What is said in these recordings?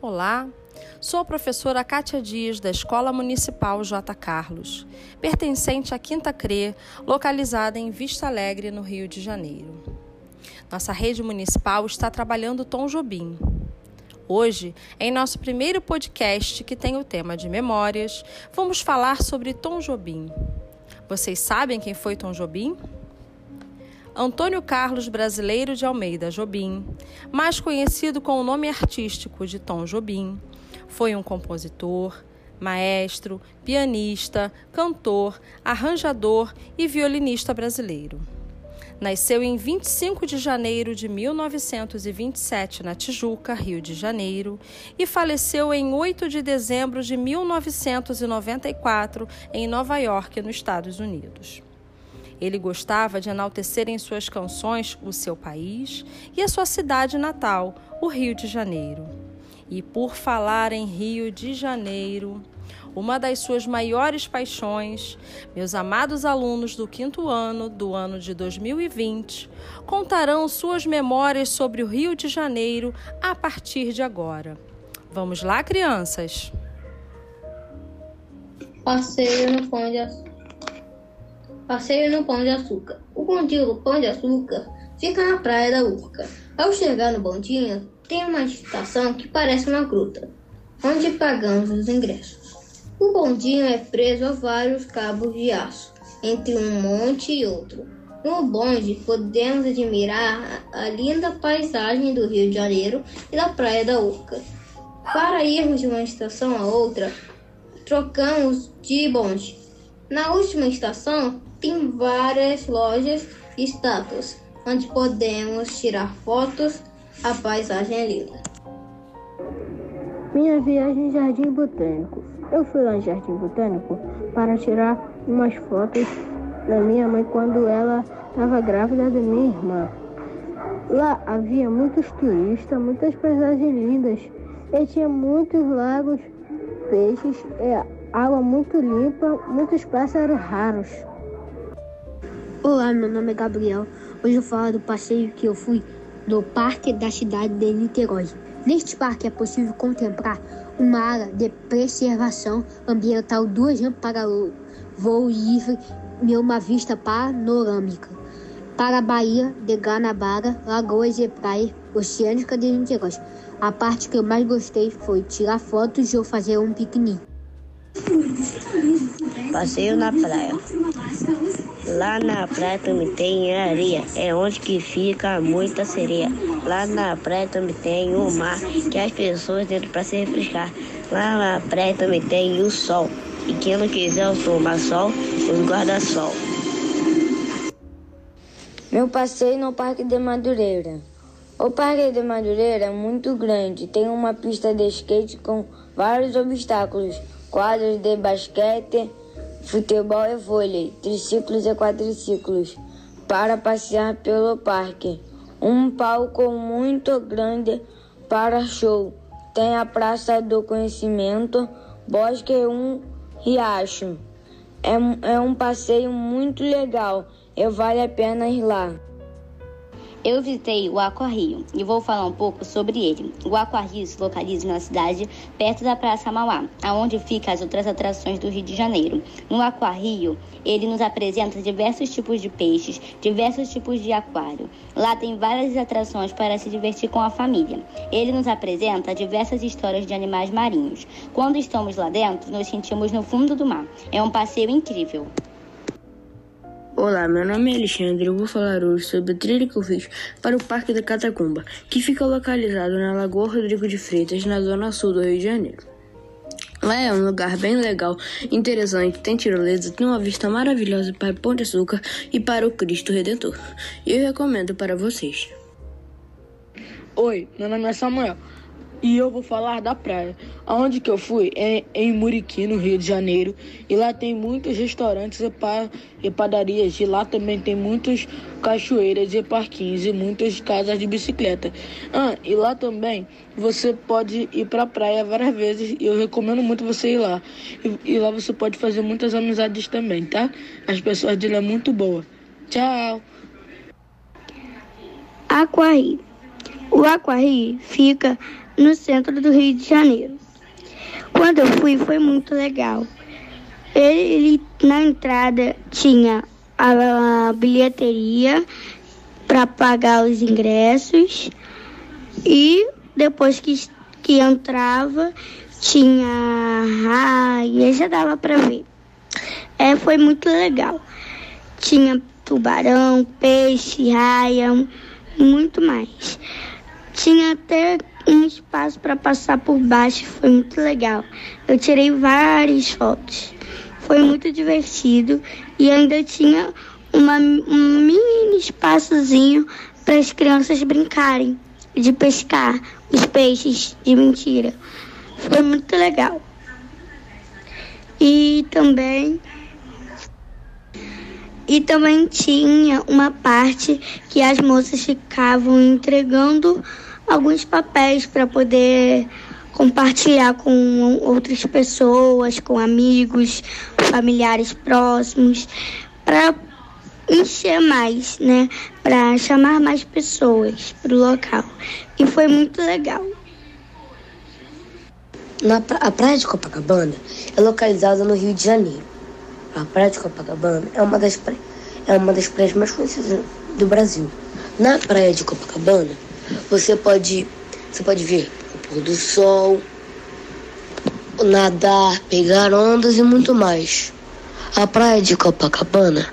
Olá, sou a professora Kátia Dias, da Escola Municipal J. Carlos, pertencente à Quinta CRE, localizada em Vista Alegre, no Rio de Janeiro. Nossa rede municipal está trabalhando Tom Jobim. Hoje, em nosso primeiro podcast, que tem o tema de memórias, vamos falar sobre Tom Jobim. Vocês sabem quem foi Tom Jobim? Antônio Carlos Brasileiro de Almeida Jobim, mais conhecido com o nome artístico de Tom Jobim, foi um compositor, maestro, pianista, cantor, arranjador e violinista brasileiro. Nasceu em 25 de janeiro de 1927 na Tijuca, Rio de Janeiro, e faleceu em 8 de dezembro de 1994 em Nova York, nos Estados Unidos. Ele gostava de enaltecer em suas canções o seu país e a sua cidade natal, o Rio de Janeiro. E por falar em Rio de Janeiro, uma das suas maiores paixões, meus amados alunos do quinto ano do ano de 2020 contarão suas memórias sobre o Rio de Janeiro a partir de agora. Vamos lá, crianças? Passeio no Pão de Açúcar. Passeio no Pão de Açúcar. O bondinho do Pão de Açúcar fica na Praia da Urca. Ao chegar no bondinho, tem uma estação que parece uma gruta, onde pagamos os ingressos. O bondinho é preso a vários cabos de aço, entre um monte e outro. No bonde, podemos admirar a linda paisagem do Rio de Janeiro e da Praia da Urca. Para irmos de uma estação a outra, trocamos de bonde. Na última estação, tem várias lojas e estátuas, onde podemos tirar fotos. A paisagem é linda. Minha viagem em Jardim Botânico. Eu fui lá no Jardim Botânico para tirar umas fotos da minha mãe quando ela estava grávida da minha irmã. Lá havia muitos turistas, muitas paisagens lindas e tinha muitos lagos, peixes, água muito limpa, muitos pássaros raros. Olá, meu nome é Gabriel. Hoje eu falo do passeio que eu fui do Parque da Cidade de Niterói. Neste parque é possível contemplar uma área de preservação ambiental, duas rampas para voo livre e uma vista panorâmica para a Baía de Guanabara, Lagoas e Praia Oceânica de Niterói. A parte que eu mais gostei foi tirar fotos ou fazer um piquenique. Passeio na praia. Lá na praia também tem areia, é onde que fica muita sereia. Lá na praia também tem o mar, que as pessoas entram para se refrescar. Lá na praia também tem o sol, e quem não quiser tomar sol, os guarda-sol. Meu passeio no Parque de Madureira. O Parque de Madureira é muito grande, tem uma pista de skate com vários obstáculos, quadros de basquete, futebol e vôlei, triciclos e quadriciclos, para passear pelo parque. Um palco muito grande para show. Tem a Praça do Conhecimento, bosque e um riacho. É, é um passeio muito legal e vale a pena ir lá. Eu visitei o Aquarrio e vou falar um pouco sobre ele. O Aquarrio se localiza na cidade perto da Praça Mauá, aonde ficam as outras atrações do Rio de Janeiro. No Aquarrio, ele nos apresenta diversos tipos de peixes, diversos tipos de aquário. Lá tem várias atrações para se divertir com a família. Ele nos apresenta diversas histórias de animais marinhos. Quando estamos lá dentro, nos sentimos no fundo do mar. É um passeio incrível. Olá, meu nome é Alexandre e eu vou falar hoje sobre a trilha que eu fiz para o Parque da Catacumba, que fica localizado na Lagoa Rodrigo de Freitas, na zona sul do Rio de Janeiro. Lá é um lugar bem legal, interessante, tem tirolesa, tem uma vista maravilhosa para Pão de Açúcar e para o Cristo Redentor. Eu recomendo para vocês. Oi, meu nome é Samuel e eu vou falar da praia. Aonde que eu fui é em Muriqui, no Rio de Janeiro, e lá tem muitos restaurantes e, pa padarias, e lá também tem muitas cachoeiras e parquinhos e muitas casas de bicicleta. Ah, e lá também você pode ir para a praia várias vezes, e eu recomendo muito você ir lá. E, e lá você pode fazer muitas amizades também, tá? As pessoas de lá é muito boa. Tchau. Aquari. O Aquari fica no centro do Rio de Janeiro. Quando eu fui, foi muito legal. Ele, na entrada tinha a, a bilheteria para pagar os ingressos e depois que, que entrava tinha e já dava para ver. É, foi muito legal. Tinha tubarão, peixe, raia, muito mais. Tinha até um espaço para passar por baixo, foi muito legal. Eu tirei várias fotos. Foi muito divertido e ainda tinha uma, um mini espaçozinho para as crianças brincarem, de pescar os peixes de mentira. Foi muito legal. E também e também tinha uma parte que as moças ficavam entregando alguns papéis para poder compartilhar com outras pessoas, com amigos, familiares próximos, para encher mais, né? Para chamar mais pessoas para o local. E foi muito legal. Na pra... A praia de Copacabana é localizada no Rio de Janeiro. A praia de Copacabana é uma das, é uma das praias mais conhecidas do Brasil. Na praia de Copacabana, você pode, você pode ver o pôr do sol, nadar, pegar ondas e muito mais. A praia de Copacabana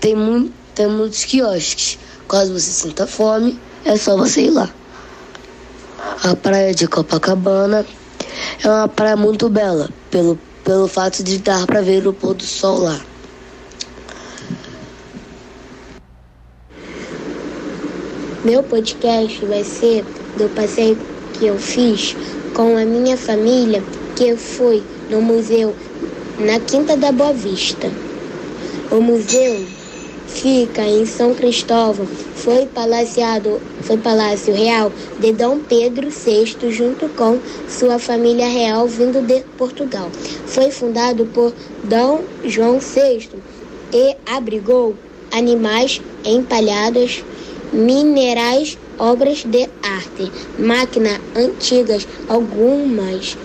tem, tem muitos quiosques. Caso você sinta fome, é só você ir lá. A praia de Copacabana é uma praia muito bela, pelo, pelo fato de dar para ver o pôr do sol lá. Meu podcast vai ser do passeio que eu fiz com a minha família, que eu fui no museu na Quinta da Boa Vista. O museu fica em São Cristóvão. Foi palaciado, foi palácio real de Dom Pedro VI junto com sua família real vindo de Portugal. Foi fundado por Dom João VI e abrigou animais empalhados, minerais, obras de arte, máquinas antigas, algumas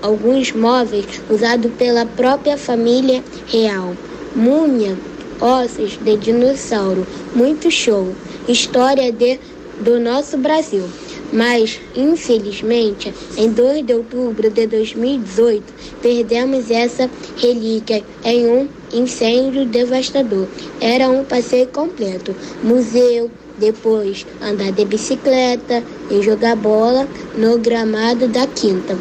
alguns móveis usados pela própria família real. Múmia, ossos de dinossauro, muito show. História de, do nosso Brasil. Mas, infelizmente, em 2 de outubro de 2018, perdemos essa relíquia em um incêndio devastador. Era um passeio completo. Museu, depois andar de bicicleta e jogar bola no gramado da quinta.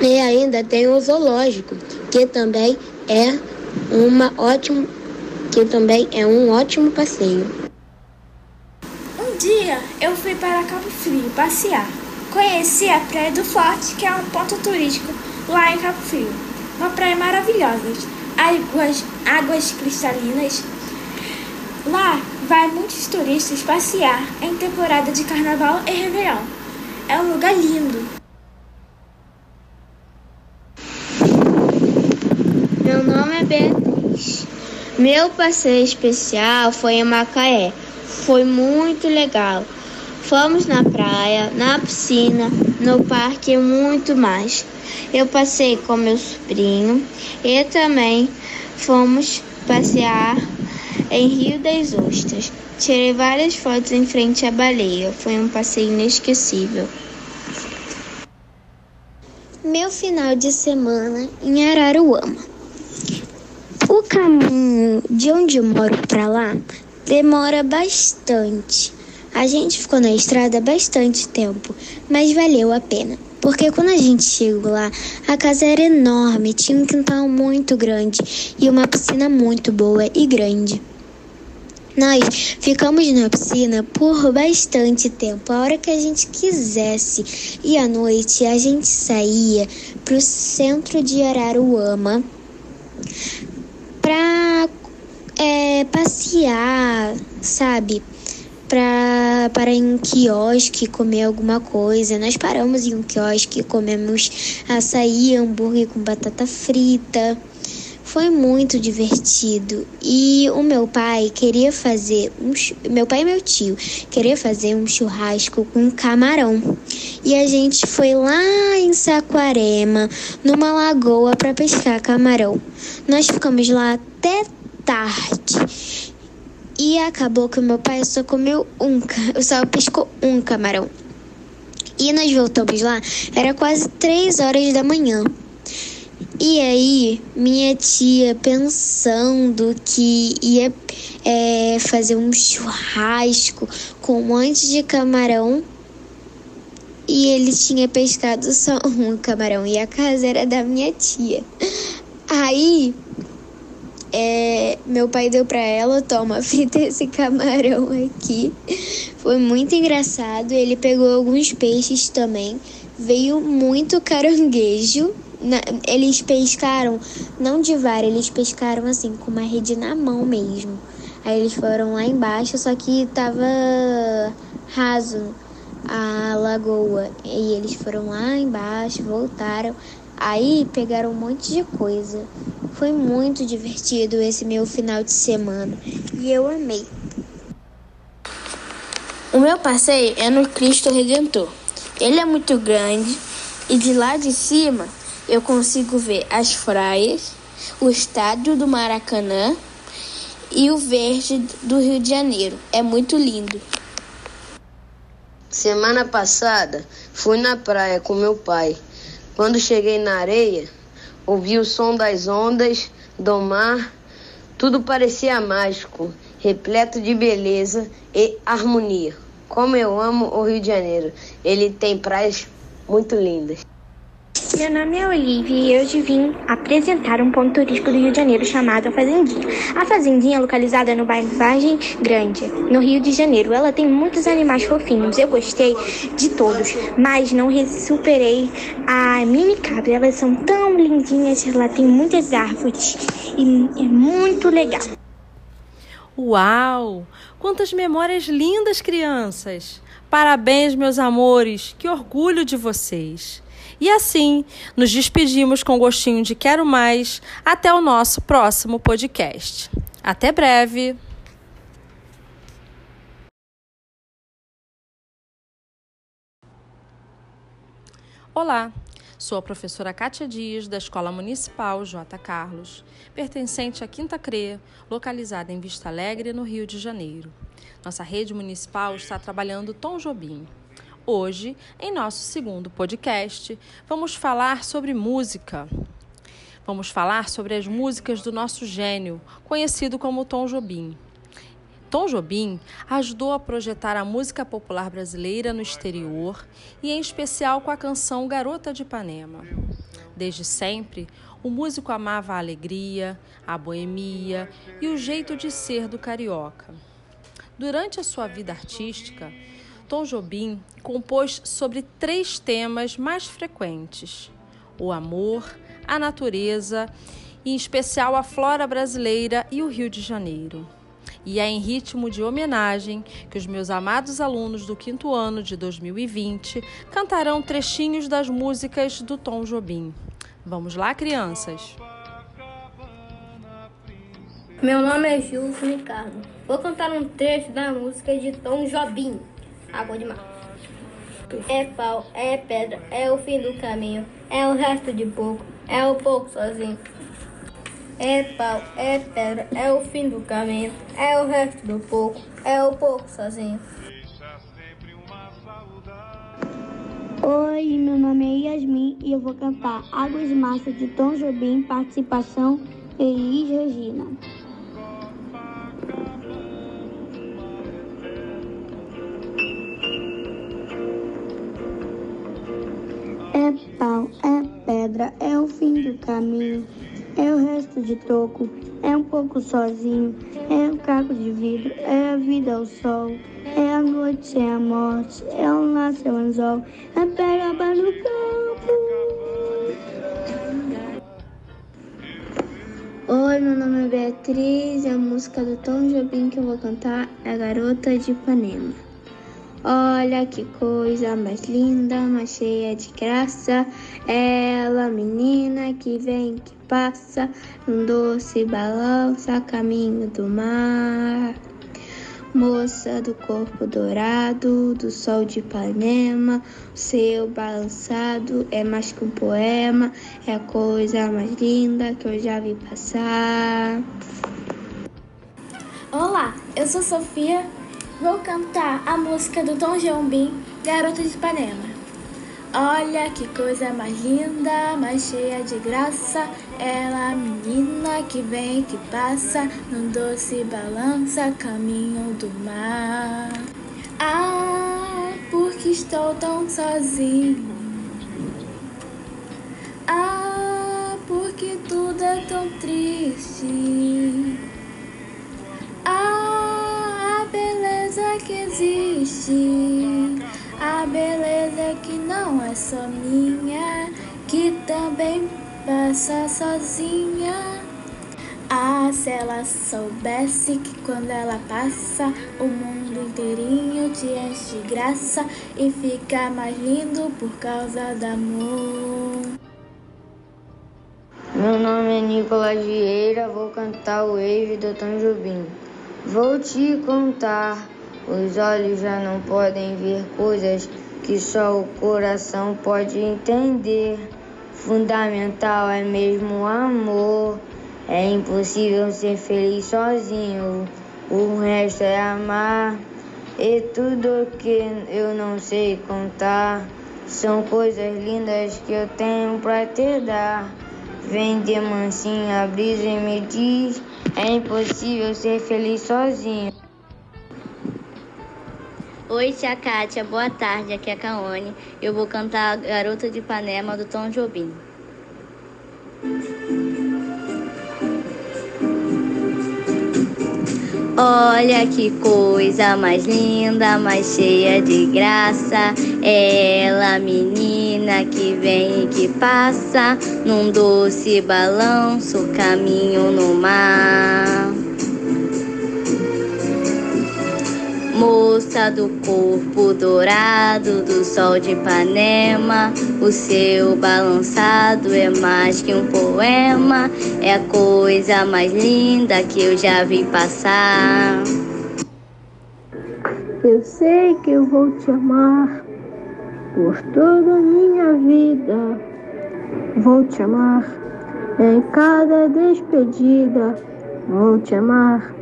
E ainda tem o zoológico, que também é uma ótima, que também é um ótimo passeio. Um dia eu fui para Cabo Frio passear. Conheci a Praia do Forte, que é um ponto turístico lá em Cabo Frio. Uma praia maravilhosa, águas, águas cristalinas. Lá vai muitos turistas passear em temporada de carnaval e réveillon. É um lugar lindo. Meu nome é Beatriz. Meu passeio especial foi em Macaé. Foi muito legal. Fomos na praia, na piscina, no parque e muito mais. Eu passei com meu sobrinho e também fomos passear em Rio das Ostras. Tirei várias fotos em frente à baleia. Foi um passeio inesquecível. Meu final de semana em Araruama. O caminho de onde eu moro para lá demora bastante. A gente ficou na estrada bastante tempo, mas valeu a pena. Porque quando a gente chegou lá, a casa era enorme, tinha um quintal muito grande e uma piscina muito boa e grande. Nós ficamos na piscina por bastante tempo, a hora que a gente quisesse. E à noite a gente saía para o centro de Araruama para é, passear, sabe? Para em um quiosque comer alguma coisa. Nós paramos em um quiosque, comemos açaí, hambúrguer com batata frita. Foi muito divertido e o meu pai queria fazer um meu pai e meu tio queria fazer um churrasco com camarão. E a gente foi lá em Saquarema, numa lagoa para pescar camarão. Nós ficamos lá até tarde. E acabou que o meu pai só comeu um, só pescou um camarão. E nós voltamos lá, era quase três horas da manhã. E aí, minha tia pensando que ia é, fazer um churrasco com um monte de camarão. E ele tinha pescado só um camarão e a casa era da minha tia. Aí, é, meu pai deu para ela, toma, frita esse camarão aqui. Foi muito engraçado. Ele pegou alguns peixes também. Veio muito caranguejo na, eles pescaram, não de vara, eles pescaram assim, com uma rede na mão mesmo. Aí eles foram lá embaixo, só que tava raso a lagoa. E eles foram lá embaixo, voltaram. Aí pegaram um monte de coisa. Foi muito divertido esse meu final de semana e eu amei. O meu passeio é no Cristo Redentor. Ele é muito grande e de lá de cima eu consigo ver as praias, o estádio do Maracanã e o verde do Rio de Janeiro. É muito lindo. Semana passada fui na praia com meu pai. Quando cheguei na areia, ouvi o som das ondas, do mar. Tudo parecia mágico, repleto de beleza e harmonia. Como eu amo o Rio de Janeiro. Ele tem praias muito lindas. Meu nome é Olivia e hoje vim apresentar um ponto turístico do Rio de Janeiro chamado a Fazendinha. A Fazendinha é localizada no bairro Vargem Grande, no Rio de Janeiro. Ela tem muitos animais fofinhos, eu gostei de todos, mas não superei a mini cabra. Elas são tão lindinhas, ela tem muitas árvores e é muito legal. Uau! Quantas memórias lindas, crianças! Parabéns, meus amores! Que orgulho de vocês! E assim, nos despedimos com gostinho de quero mais. Até o nosso próximo podcast. Até breve! Olá, sou a professora Kátia Dias, da Escola Municipal J. Carlos, pertencente à Quinta CRE, localizada em Vista Alegre, no Rio de Janeiro. Nossa rede municipal está trabalhando Tom Jobim. Hoje, em nosso segundo podcast, vamos falar sobre música. Vamos falar sobre as músicas do nosso gênio, conhecido como Tom Jobim. Tom Jobim ajudou a projetar a música popular brasileira no exterior e, em especial, com a canção Garota de Ipanema. Desde sempre, o músico amava a alegria, a boemia e o jeito de ser do carioca. Durante a sua vida artística, Tom Jobim compôs sobre três temas mais frequentes: o amor, a natureza e, em especial, a flora brasileira e o Rio de Janeiro. E é em ritmo de homenagem que os meus amados alunos do quinto ano de 2020 cantarão trechinhos das músicas do Tom Jobim. Vamos lá, crianças? Meu nome é Júlio Ricardo. Vou cantar um trecho da música de Tom Jobim água de mar. É pau, é pedra, é o fim do caminho, é o resto de pouco, é o pouco sozinho. É pau, é pedra, é o fim do caminho, é o resto do pouco, é o pouco sozinho. Oi, meu nome é Yasmin e eu vou cantar Águas de Massa de Tom Jobim, participação Elis Regina. Pau, é pedra, é o fim do caminho, é o resto de toco, é um pouco sozinho, é um caco de vidro, é a vida ao sol, é a noite sem a morte, é o nascer anzol, é pegaba no campo. Oi, meu nome é Beatriz e a música do Tom Jobim que eu vou cantar é Garota de Ipanema. Olha que coisa mais linda, mais cheia de graça. Ela, menina que vem, que passa, um doce balança caminho do mar. Moça do corpo dourado, do sol de Ipanema, seu balançado é mais que um poema, é a coisa mais linda que eu já vi passar. Olá, eu sou Sofia, vou cantar a música do Tom Jobim, Garota de Ipanema. Olha que coisa mais linda, mais cheia de graça. Ela, menina que vem, que passa, num doce balança, caminho do mar. Ah, porque estou tão sozinho. Ah, porque tudo é tão triste. Existe. A beleza que não é só minha, que também passa sozinha. Ah, se ela soubesse que quando ela passa, o mundo inteirinho te enche de graça e fica mais lindo por causa do amor. Meu nome é Nicolas Vieira, vou cantar o Wave do Tom Jobim. Vou te contar os olhos já não podem ver coisas que só o coração pode entender. Fundamental é mesmo o amor. É impossível ser feliz sozinho. O resto é amar. E tudo que eu não sei contar são coisas lindas que eu tenho pra te dar. Vem de mansinho a brisa e me diz: é impossível ser feliz sozinho. Oi, tia Kátia, boa tarde, aqui é a Kaone. Eu vou cantar Garota de Ipanema do Tom Jobim. Olha que coisa mais linda, mais cheia de graça. Ela, menina que vem e que passa, num doce balanço, caminho no mar. Moça do corpo dourado do sol de Ipanema, o seu balançado é mais que um poema, é a coisa mais linda que eu já vi passar. Eu sei que eu vou te amar por toda a minha vida. Vou te amar em cada despedida. Vou te amar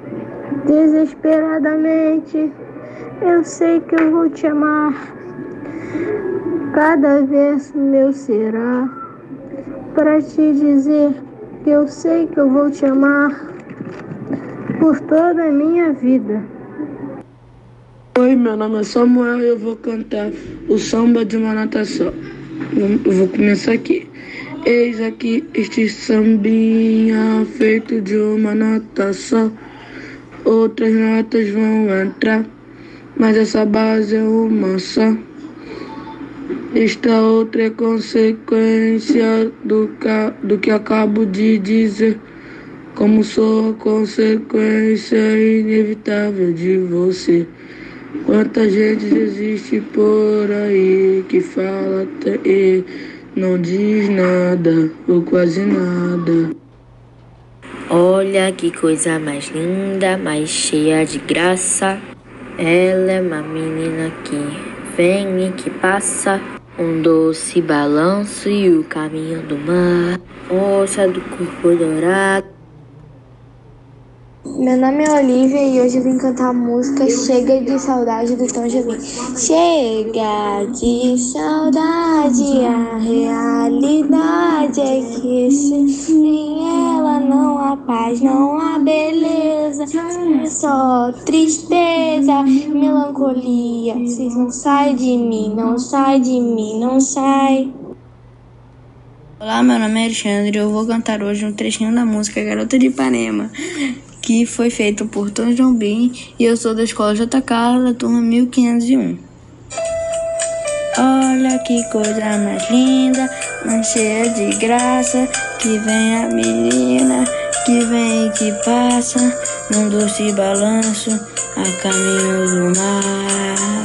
desesperadamente. Eu sei que eu vou te amar. Cada vez meu será para te dizer que eu sei que eu vou te amar por toda a minha vida. Oi, meu nome é Samuel e eu vou cantar o samba de uma só. Eu vou começar aqui. Eis aqui este sambinha feito de uma nota só. Outras notas vão entrar mas essa base é uma só. Esta outra é consequência do, do que acabo de dizer, como sou consequência inevitável de você. Quanta gente existe por aí que fala e não diz nada ou quase nada. Olha que coisa mais linda, mais cheia de graça. Ela é uma menina que vem e que passa um doce balanço e o caminho do mar, moça do corpo dourado. Meu nome é Olivia e hoje vim cantar a música Chega de Saudade do Tom Jobim. Chega de saudade, a realidade é que sem ela não há paz, não há beleza, só tristeza, melancolia. Vocês não sai de mim, não sai de mim, não sai. Olá, meu nome é Alexandre e eu vou cantar hoje um trechinho da música Garota de Ipanema que foi feito por Tom Jobim e eu sou da escola J. Carla, turma 1501. Olha que coisa mais linda, mais cheia de graça, que vem a menina, que vem e que passa, num doce balanço, a caminho do mar.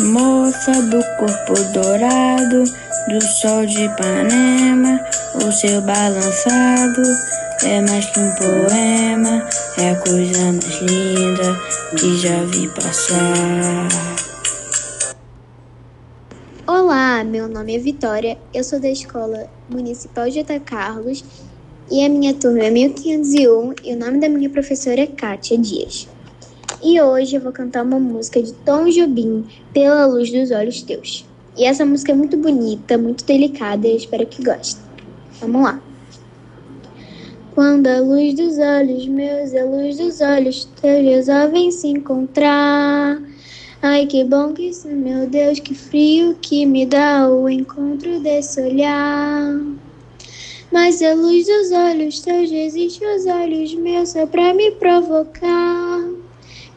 Moça do corpo dourado, do sol de Ipanema, o seu balançado é mais que um poema, é a coisa mais linda que já vi passar. Olá, meu nome é Vitória, eu sou da Escola Municipal J. Carlos e a minha turma é 1501 e o nome da minha professora é Kátia Dias. E hoje eu vou cantar uma música de Tom Jobim, Pela Luz dos Olhos Teus. E essa música é muito bonita, muito delicada e eu espero que gostem. Vamos lá. Quando a luz dos olhos meus e a luz dos olhos teus resolvem se encontrar. Ai, que bom que isso, meu Deus, que frio que me dá o encontro desse olhar. Mas a luz dos olhos teus resiste aos olhos meus só pra me provocar.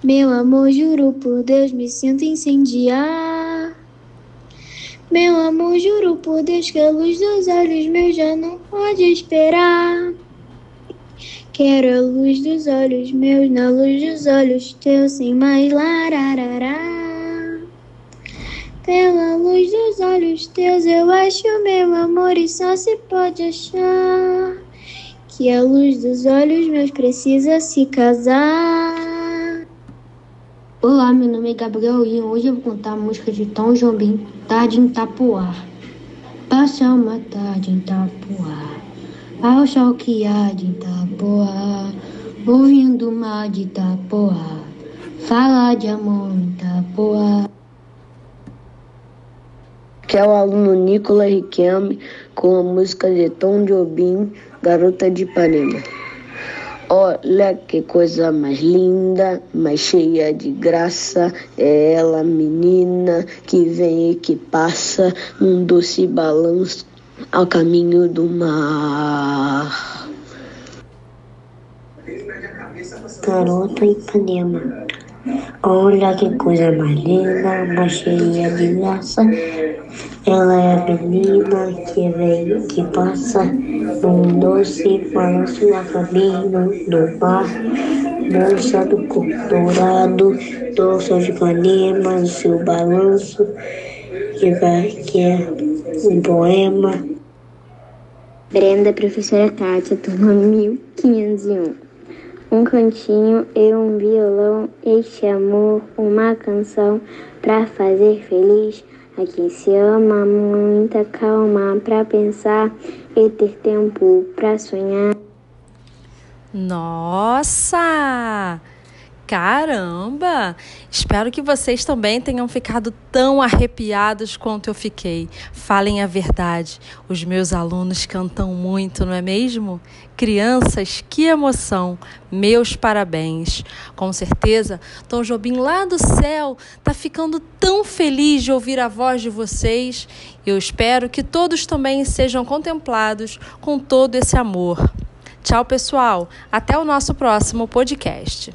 Meu amor, juro por Deus, me sinto incendiar. Meu amor, juro por Deus que a luz dos olhos meus já não pode esperar. Quero a luz dos olhos meus, na luz dos olhos teus, sem mais lararará. Pela luz dos olhos teus, eu acho meu amor e só se pode achar que a luz dos olhos meus precisa se casar. Olá, meu nome é Gabriel e hoje eu vou contar a música de Tom Jobim, Tarde em Tapuá. Passa uma tarde em Tapuá. Ao há de Itapoá, ouvindo o mar de Itapoá, fala de amor Itapoá. Que é o aluno Nicolas Riquelme com a música de Tom Jobim, Garota de Ipanema. Olha que coisa mais linda, mais cheia de graça, é ela, menina, que vem e que passa num doce balanço ao caminho do mar. Garota Ipanema. Olha que coisa mais linda, mais cheia de graça. Ela é a menina que vem, que passa num doce balanço a caminho do mar. Moça do corpo dourado, doce de Ipanema, seu balanço, que, vai, que é um poema. Brenda, professora Kátia, turma 1501. Um cantinho e um violão, este amor, uma canção pra fazer feliz a quem se ama, muita calma pra pensar e ter tempo pra sonhar. Nossa! Caramba! Espero que vocês também tenham ficado tão arrepiados quanto eu fiquei. Falem a verdade, os meus alunos cantam muito, não é mesmo? Crianças, que emoção! Meus parabéns! Com certeza, Tom Jobim lá do céu está ficando tão feliz de ouvir a voz de vocês. Eu espero que todos também sejam contemplados com todo esse amor. Tchau, pessoal. Até o nosso próximo podcast.